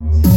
you.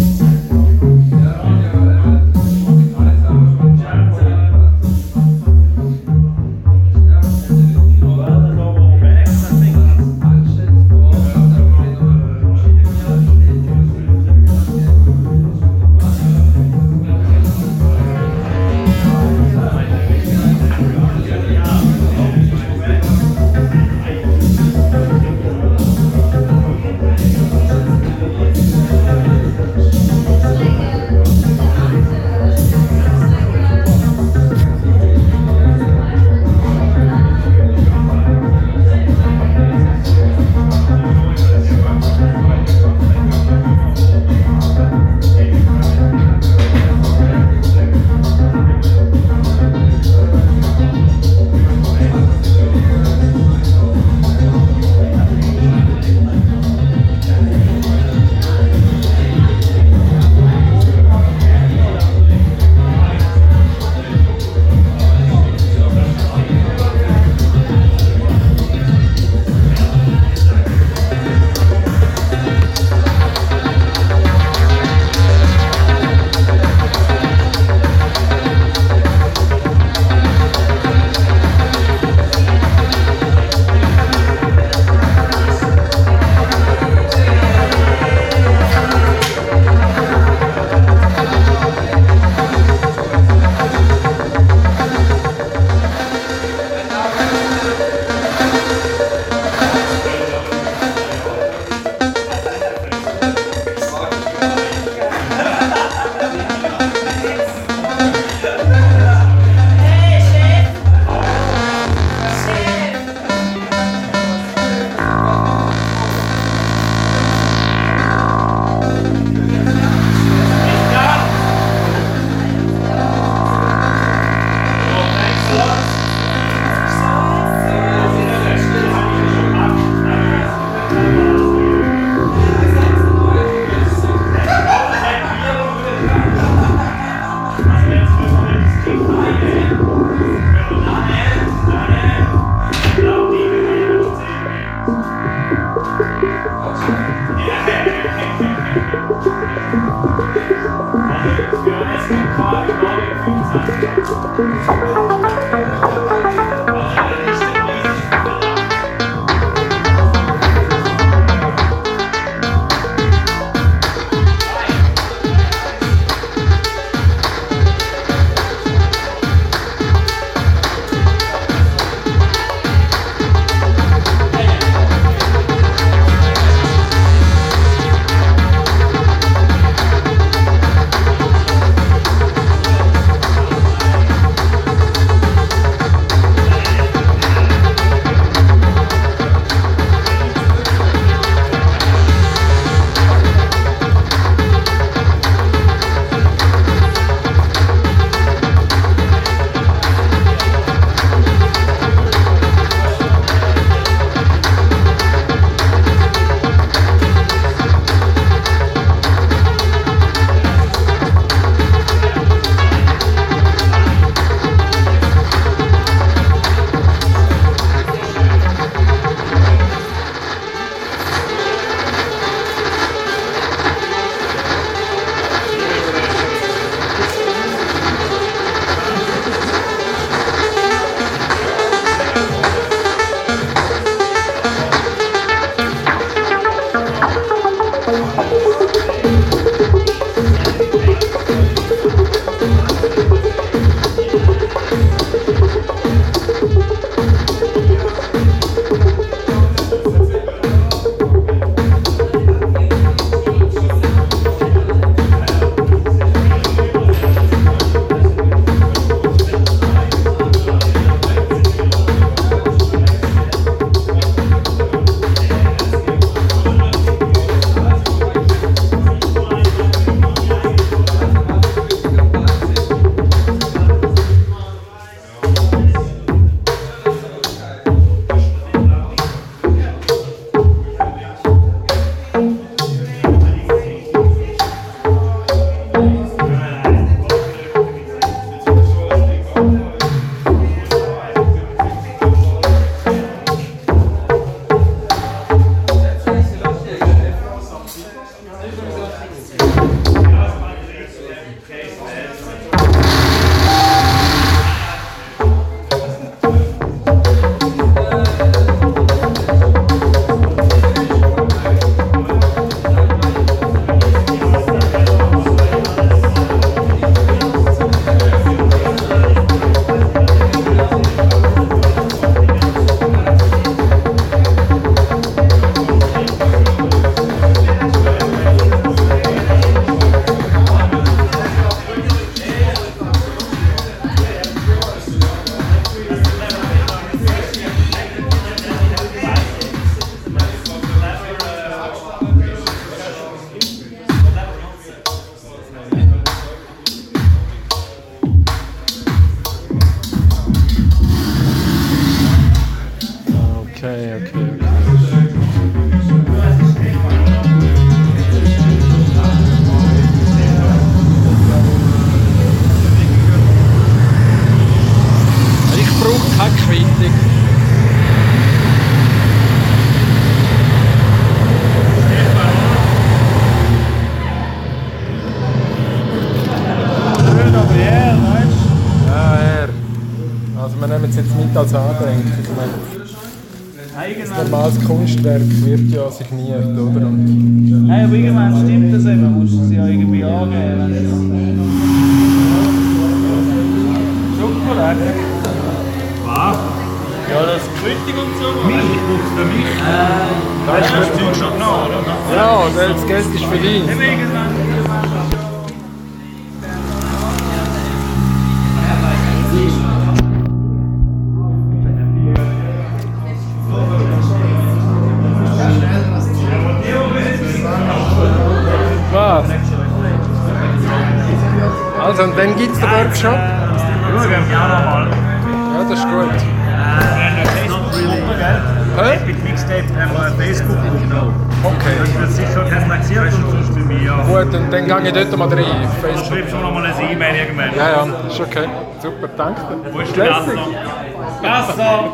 Bye. Es jetzt nicht als Andenken. Ich meine, ein normales Kunstwerk wird ja signiert, oder? Und Nein, aber irgendwann stimmt das eben. Man muss es ja irgendwie angeben. Lecker. Was? Ja, das Krüttig und so. Milch, brauchst du Milch? das ist Das. Zeug schon genommen, oder? Ja, das Geld ist für dich. Also, und dann gibt es den Workshop. Wir auch nochmal. Ja, das ist gut. Gell? Hä? Epic Mixtape haben wir eine Facebook-Gruppe. Okay. Das wird sicher kanalisiert und sonst bei mir. Gut, und dann gehe ich dort mal rein. Du Facebook. schreibst schon nochmal eine E-Mail irgendwann. Ja, ja, ist okay. Super, danke dir. Wo ist der. Gasser? Gasser!